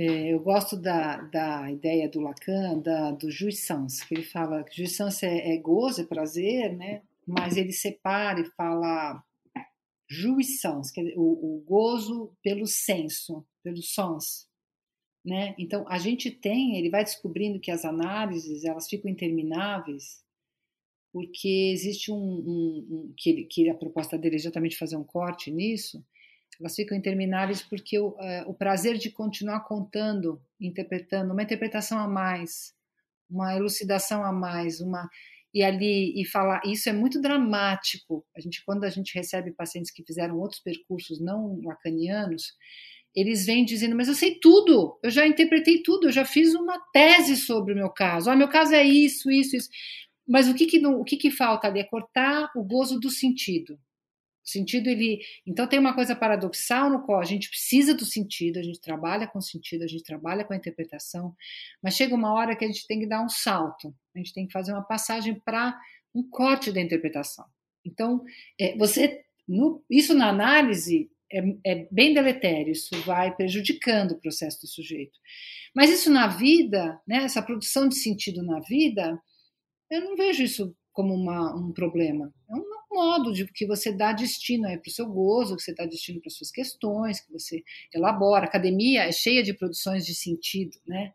é, eu gosto da, da ideia do Lacan, da, do jouissance, que ele fala que jouissance é, é gozo, é prazer, né? mas ele separa e fala jouissance, que é o, o gozo pelo senso, pelo sens. Né? Então, a gente tem, ele vai descobrindo que as análises elas ficam intermináveis porque existe um, um, um que, ele, que a proposta dele é exatamente fazer um corte nisso, elas ficam intermináveis porque o, é, o prazer de continuar contando, interpretando, uma interpretação a mais, uma elucidação a mais, uma e ali e falar isso é muito dramático. A gente quando a gente recebe pacientes que fizeram outros percursos não lacanianos, eles vêm dizendo: "Mas eu sei tudo, eu já interpretei tudo, eu já fiz uma tese sobre o meu caso. Ah, meu caso é isso, isso, isso". Mas o que que, o que, que falta ali é cortar o gozo do sentido. Sentido, ele. Então, tem uma coisa paradoxal no qual a gente precisa do sentido, a gente trabalha com sentido, a gente trabalha com a interpretação, mas chega uma hora que a gente tem que dar um salto, a gente tem que fazer uma passagem para um corte da interpretação. Então, é, você. No, isso na análise é, é, bem deletério, isso vai prejudicando o processo do sujeito. Mas isso na vida, né, essa produção de sentido na vida, eu não vejo isso como uma, um problema. É um modo de que você dá destino para o seu gozo, que você dá destino para suas questões, que você elabora. A academia é cheia de produções de sentido, né?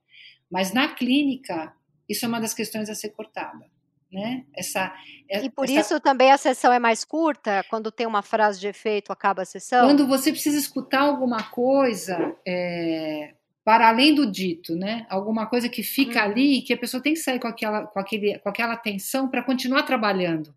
Mas na clínica, isso é uma das questões a ser cortada. Né? Essa, é, e por essa... isso também a sessão é mais curta? Quando tem uma frase de efeito, acaba a sessão? Quando você precisa escutar alguma coisa, é, para além do dito, né? Alguma coisa que fica uhum. ali que a pessoa tem que sair com aquela, com aquele, com aquela atenção para continuar trabalhando.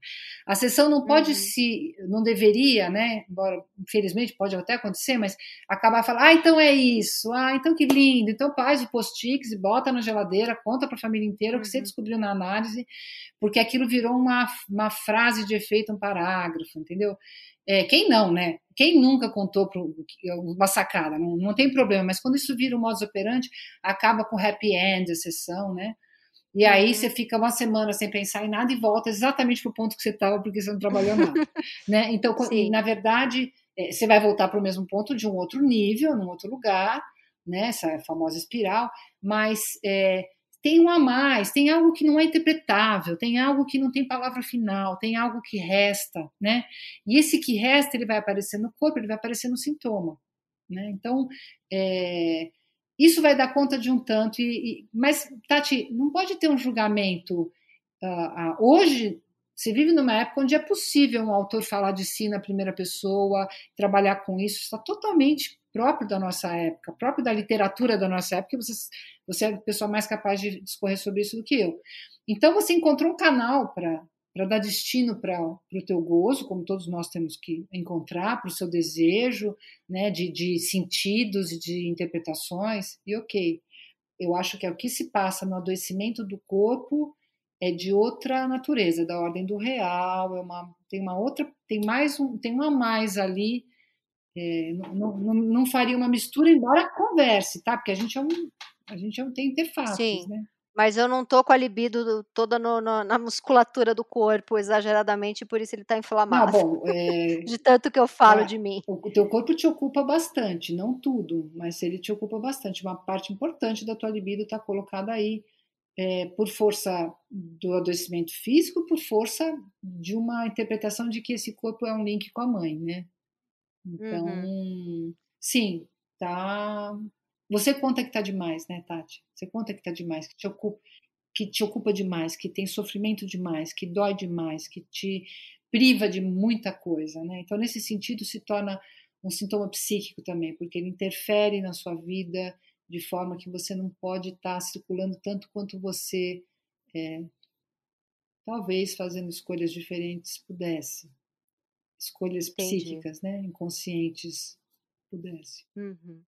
A sessão não pode uhum. se, não deveria, né? Embora infelizmente pode até acontecer, mas acabar falando, ah, então é isso, ah, então que lindo, então faz o post-its e bota na geladeira, conta para a família inteira o que você uhum. descobriu na análise, porque aquilo virou uma, uma frase de efeito, um parágrafo, entendeu? É, quem não, né? Quem nunca contou uma sacada? Não, não tem problema, mas quando isso vira um modus operandi, acaba com happy end a sessão, né? E aí uhum. você fica uma semana sem pensar em nada e volta exatamente para o ponto que você estava porque você não trabalhou nada. *laughs* né? Então, na verdade, é, você vai voltar para o mesmo ponto de um outro nível, num outro lugar, né? essa famosa espiral, mas é, tem um a mais, tem algo que não é interpretável, tem algo que não tem palavra final, tem algo que resta, né? E esse que resta, ele vai aparecer no corpo, ele vai aparecer no sintoma, né? Então, é, isso vai dar conta de um tanto. E, e mas, Tati, não pode ter um julgamento. Uh, uh, hoje, se vive numa época onde é possível um autor falar de si na primeira pessoa, trabalhar com isso, está totalmente próprio da nossa época, próprio da literatura da nossa época, você, você é a pessoa mais capaz de discorrer sobre isso do que eu. Então, você encontrou um canal para dar destino para o teu gozo, como todos nós temos que encontrar, para o seu desejo, né, de, de sentidos e de interpretações, e ok. Eu acho que é o que se passa no adoecimento do corpo é de outra natureza, da ordem do real, é uma, tem uma outra, tem mais um, tem uma mais ali, é, não, não, não, faria uma mistura, embora converse, tá? Porque a gente é um, a gente é um, tem interfaces, Sim. né? Mas eu não tô com a libido toda no, no, na musculatura do corpo, exageradamente, por isso ele tá inflamado. Não, bom, é... *laughs* de tanto que eu falo é, de mim. O teu corpo te ocupa bastante, não tudo, mas ele te ocupa bastante. Uma parte importante da tua libido está colocada aí é, por força do adoecimento físico, por força de uma interpretação de que esse corpo é um link com a mãe, né? Então, uhum. sim, tá você conta que está demais, né, Tati? Você conta que está demais, que te ocupa, que te ocupa demais, que tem sofrimento demais, que dói demais, que te priva de muita coisa, né? Então, nesse sentido, se torna um sintoma psíquico também, porque ele interfere na sua vida de forma que você não pode estar tá circulando tanto quanto você, é, talvez fazendo escolhas diferentes, pudesse. Escolhas Entendi. psíquicas, né? Inconscientes, pudesse. Uhum.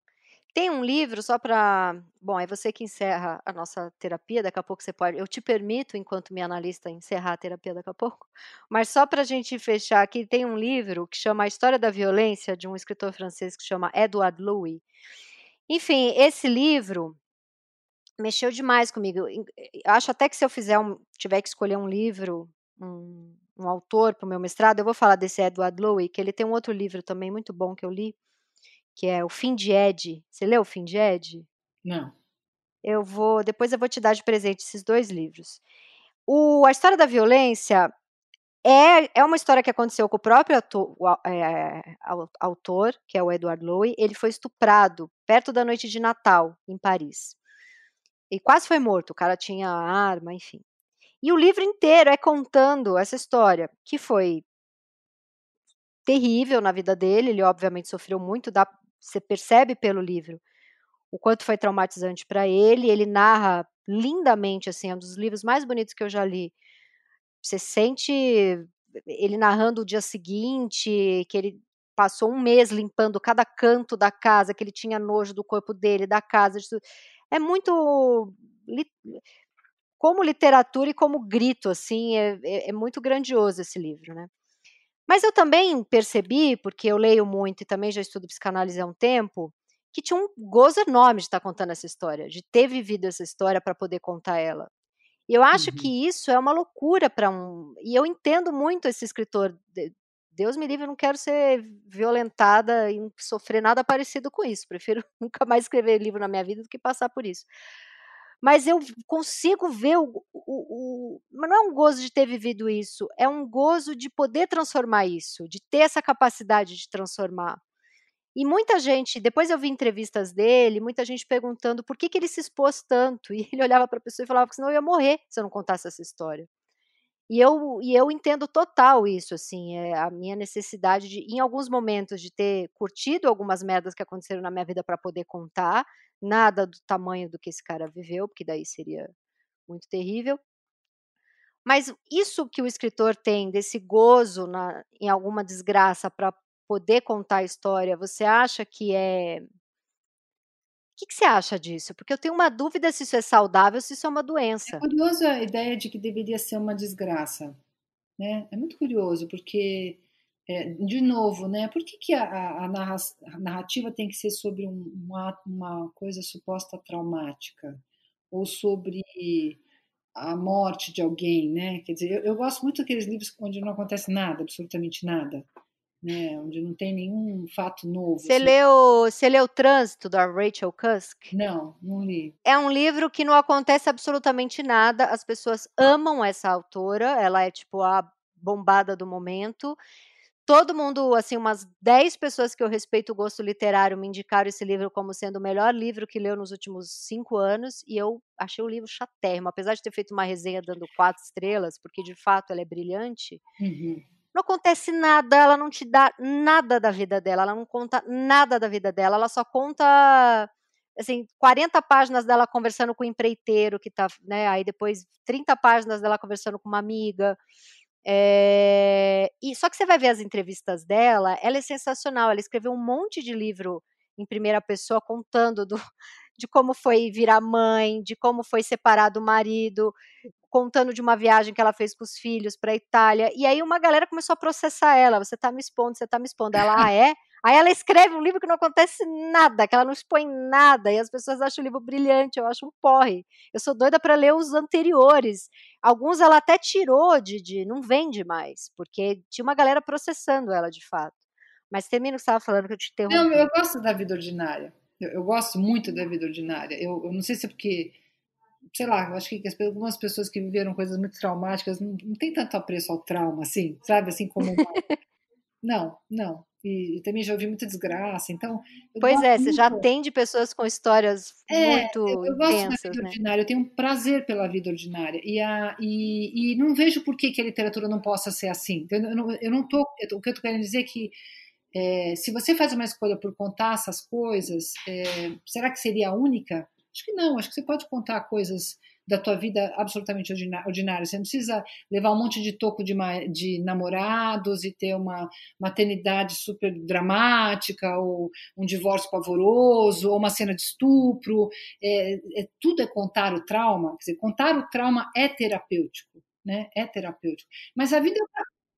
Tem um livro só para. Bom, é você que encerra a nossa terapia, daqui a pouco você pode. Eu te permito, enquanto minha analista, encerrar a terapia daqui a pouco. *laughs* Mas só para a gente fechar aqui, tem um livro que chama A História da Violência, de um escritor francês que chama Edward Louis. Enfim, esse livro mexeu demais comigo. Acho até que se eu fizer um, tiver que escolher um livro, um, um autor para o meu mestrado, eu vou falar desse Edward Louis, que ele tem um outro livro também muito bom que eu li, que é o Fim de Ed. Você leu o Fim de Ed? Não. Eu vou, depois eu vou te dar de presente esses dois livros. O, a história da violência é, é uma história que aconteceu com o próprio ator, o, é, autor, que é o Edward Lowe. Ele foi estuprado perto da noite de Natal, em Paris. E quase foi morto. O cara tinha arma, enfim. E o livro inteiro é contando essa história, que foi terrível na vida dele. Ele, obviamente, sofreu muito, dá, você percebe pelo livro o quanto foi traumatizante para ele. Ele narra lindamente, assim, é um dos livros mais bonitos que eu já li. Você sente ele narrando o dia seguinte, que ele passou um mês limpando cada canto da casa, que ele tinha nojo do corpo dele, da casa. É muito como literatura e como grito, assim, é, é, é muito grandioso esse livro, né? Mas eu também percebi, porque eu leio muito e também já estudo psicanálise há um tempo, que tinha um gozo enorme de estar contando essa história, de ter vivido essa história para poder contar ela. E eu acho uhum. que isso é uma loucura para um. E eu entendo muito esse escritor. Deus me livre, eu não quero ser violentada e sofrer nada parecido com isso. Prefiro *laughs* nunca mais escrever livro na minha vida do que passar por isso mas eu consigo ver o, o, o, Mas não é um gozo de ter vivido isso, é um gozo de poder transformar isso, de ter essa capacidade de transformar. E muita gente, depois eu vi entrevistas dele, muita gente perguntando por que, que ele se expôs tanto. *laughs* E ele olhava para a pessoa e falava que senão eu ia morrer se eu não contasse essa história. E eu, e eu entendo total isso, assim, é a minha necessidade de, em alguns momentos, de ter curtido algumas merdas que aconteceram na minha vida para poder contar, nada do tamanho do que esse cara viveu, porque daí seria muito terrível. Mas isso que o escritor tem, desse gozo na, em alguma desgraça para poder contar a história, você acha que é. O que, que, você acha disso? Porque eu tenho uma dúvida se isso é saudável, se isso é uma doença. É curioso a ideia de que deveria ser uma desgraça. Né? É muito curioso, porque é, de novo, né? Por que, que a, a, narrativa tem que ser sobre um, uma, uma coisa suposta traumática? Ou sobre a morte de alguém, né? Quer dizer, eu, eu, gosto muito daqueles livros onde não acontece nada, absolutamente nada, né? Onde não tem nenhum fato novo. Você assim. leu, você leu Trânsito da Rachel Cusk? Não, não li. É um livro que não acontece absolutamente nada. As pessoas amam essa autora. Ela é tipo a bombada do momento todo mundo, assim, umas 10 pessoas que eu respeito o gosto literário me indicaram esse livro como sendo o melhor livro que leu nos últimos cinco anos, e eu achei o livro chatérrimo, apesar de ter feito uma resenha dando quatro estrelas, porque de fato ela é brilhante. Uhum. Não acontece nada, ela não te dá nada da vida dela, ela não conta nada da vida dela, ela só conta assim, 40 páginas dela conversando com o empreiteiro que tá, né, aí depois 30 páginas dela conversando com uma amiga, é, e só que você vai ver as entrevistas dela, ela é sensacional. Ela escreveu um monte de livro em primeira pessoa contando do, de como foi virar mãe, de como foi separar do marido, contando de uma viagem que ela fez com os filhos para Itália. E aí uma galera começou a processar ela. Você está me expondo, você está me expondo. Ela, ah, é? Aí ela escreve um livro que não acontece nada, que ela não expõe nada, e as pessoas acham o livro brilhante, eu acho um porre. Eu sou doida para ler os anteriores. Alguns ela até tirou de, de não vende mais, porque tinha uma galera processando ela de fato. Mas termina o que você estava falando que eu te interrompi. Não, eu gosto da vida ordinária. Eu, eu gosto muito da vida ordinária. Eu, eu, não sei se é porque, sei lá, eu acho que algumas pessoas que viveram coisas muito traumáticas não, não tem tanto apreço ao trauma, assim, sabe? Assim como. *laughs* não, não e, e, também já ouvi muita desgraça, então... Pois é, você já atende pessoas com histórias é, muito eu, eu gosto intensas, da vida né? ordinária, eu tenho um prazer pela vida ordinária, e, a, e, e não vejo por que, que a literatura não possa ser assim. Eu, eu, não, eu não tô, o que eu estou querendo dizer é que é, se você faz uma escolha por contar essas coisas, é, será que seria a única? Acho que não, acho que você pode contar coisas da tua vida absolutamente ordinária. Você não precisa levar um monte de toco de, de namorados e ter uma maternidade super dramática, ou um divórcio pavoroso, ou uma cena de estupro. É, é, tudo é contar o trauma. Quer dizer, contar o trauma é terapêutico, né? É terapêutico. Mas a vida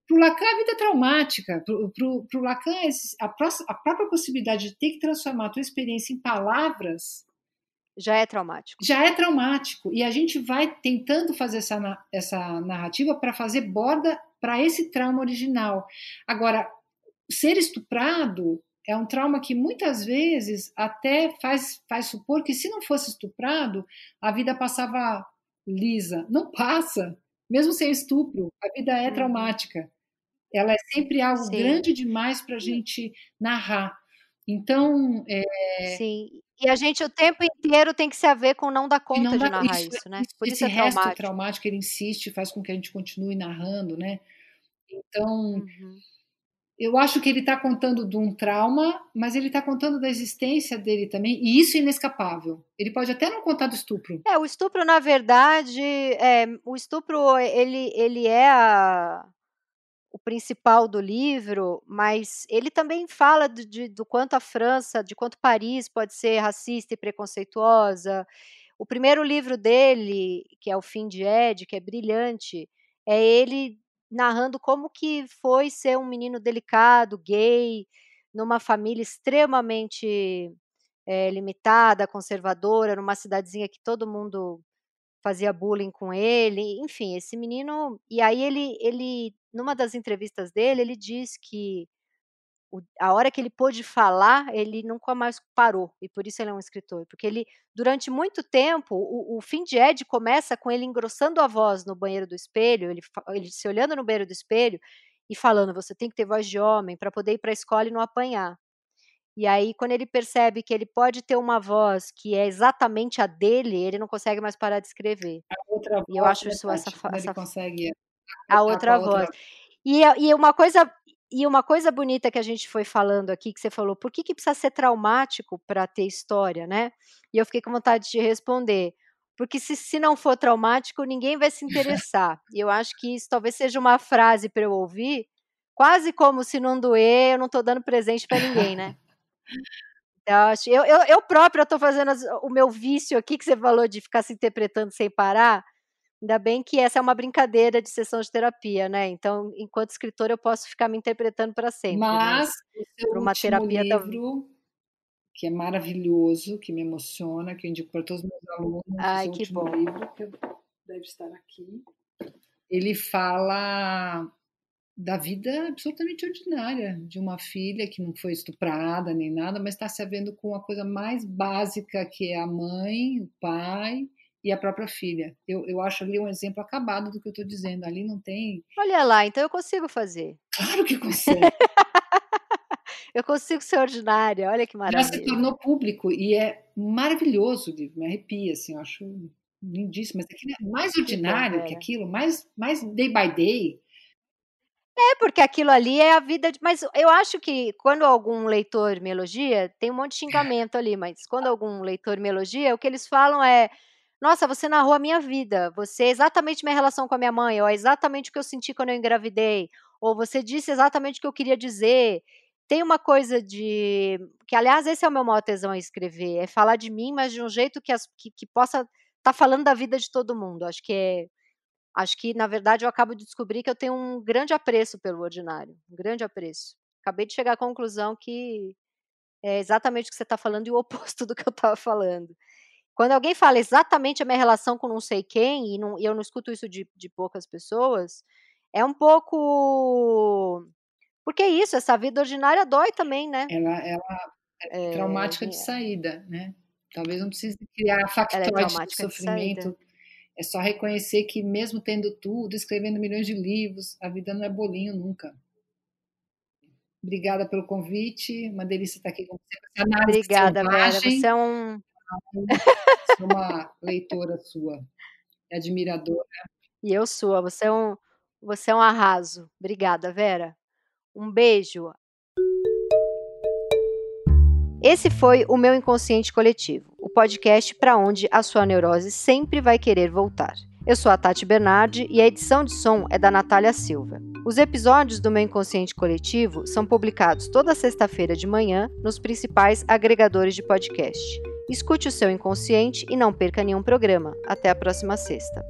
para o Lacan, a vida é traumática. Para o Lacan, a, a própria possibilidade de ter que transformar a tua experiência em palavras já é traumático. Já é traumático. E a gente vai tentando fazer essa, essa narrativa para fazer borda para esse trauma original. Agora, ser estuprado é um trauma que muitas vezes até faz, faz supor que se não fosse estuprado, a vida passava lisa. Não passa. Mesmo sem estupro, a vida é uhum. traumática. Ela é sempre algo Sim. grande demais para a gente narrar. Então. É... Sim. E a gente o tempo inteiro tem que se haver com não dar conta não dá, de narrar isso, isso né? Por esse isso é resto traumático. traumático ele insiste, faz com que a gente continue narrando, né? Então, uhum. eu acho que ele está contando de um trauma, mas ele está contando da existência dele também, e isso é inescapável. Ele pode até não contar do estupro. É, o estupro, na verdade, é, o estupro, ele, ele é a o principal do livro, mas ele também fala de, de, do quanto a França, de quanto Paris pode ser racista e preconceituosa. O primeiro livro dele, que é O Fim de Ed, que é brilhante, é ele narrando como que foi ser um menino delicado, gay, numa família extremamente é, limitada, conservadora, numa cidadezinha que todo mundo fazia bullying com ele, enfim, esse menino. E aí ele, ele numa das entrevistas dele, ele diz que o, a hora que ele pôde falar, ele nunca mais parou, e por isso ele é um escritor, porque ele, durante muito tempo, o, o fim de Ed começa com ele engrossando a voz no banheiro do espelho, ele, ele se olhando no banheiro do espelho e falando: você tem que ter voz de homem para poder ir para a escola e não apanhar. E aí, quando ele percebe que ele pode ter uma voz que é exatamente a dele, ele não consegue mais parar de escrever. A outra voz, e eu acho isso essa, essa ele consegue a outra voz. Outra... E, e uma coisa e uma coisa bonita que a gente foi falando aqui, que você falou, por que, que precisa ser traumático para ter história, né? E eu fiquei com vontade de responder, porque se, se não for traumático, ninguém vai se *laughs* interessar. e eu acho que isso talvez seja uma frase para eu ouvir, quase como se não doer, eu não estou dando presente para ninguém, né? Então, eu, eu, eu própria estou fazendo as, o meu vício aqui, que você falou de ficar se interpretando sem parar. Ainda bem que essa é uma brincadeira de sessão de terapia, né? Então, enquanto escritor, eu posso ficar me interpretando para sempre. Mas, mas o uma terapia livro, da... que é maravilhoso, que me emociona, que eu indico para todos os meus alunos, Ai, que bom. livro, que deve estar aqui. Ele fala da vida absolutamente ordinária de uma filha que não foi estuprada nem nada, mas está se havendo com a coisa mais básica que é a mãe, o pai e a própria filha. Eu, eu acho ali um exemplo acabado do que eu estou dizendo. Ali não tem. Olha lá, então eu consigo fazer. Claro que consegue. *laughs* eu consigo ser ordinária, olha que maravilha. Já se tornou público e é maravilhoso, me arrepia, assim, eu acho lindíssimo. Mas aquilo é mais ordinário que, que aquilo, mais, mais day by day. É, porque aquilo ali é a vida de. Mas eu acho que quando algum leitor me elogia, tem um monte de xingamento ali, mas quando algum leitor me elogia, o que eles falam é: Nossa, você narrou a minha vida, você é exatamente minha relação com a minha mãe, ou é exatamente o que eu senti quando eu engravidei, ou você disse exatamente o que eu queria dizer. Tem uma coisa de. que, aliás, esse é o meu maior tesão em escrever, é falar de mim, mas de um jeito que, as, que, que possa estar tá falando da vida de todo mundo. Acho que é Acho que, na verdade, eu acabo de descobrir que eu tenho um grande apreço pelo ordinário, um grande apreço. Acabei de chegar à conclusão que é exatamente o que você está falando e o *laughs* oposto do que eu estava falando. Quando alguém fala exatamente a minha relação com não sei quem, e, não, e eu não escuto isso de, de poucas pessoas, é um pouco. Porque é isso, essa vida ordinária dói também, né? Ela, ela é, é traumática de saída, né? Talvez não precise criar factóide é de sofrimento é só reconhecer que, mesmo tendo tudo, escrevendo milhões de livros, a vida não é bolinho nunca. Obrigada pelo convite. Uma delícia estar aqui com você. Obrigada, Vera. Você é um. *laughs* Sou uma leitora sua, admiradora. E eu sua. Você é um, você é um arraso. Obrigada, Vera. Um beijo. Esse foi o meu inconsciente coletivo, podcast para onde a sua neurose sempre vai querer voltar. Eu sou a Tati Bernardi e a edição de som é da Natália Silva. Os episódios do meu inconsciente coletivo são publicados toda sexta-feira de manhã nos principais agregadores de podcast. Escute o seu inconsciente e não perca nenhum programa. Até a próxima sexta.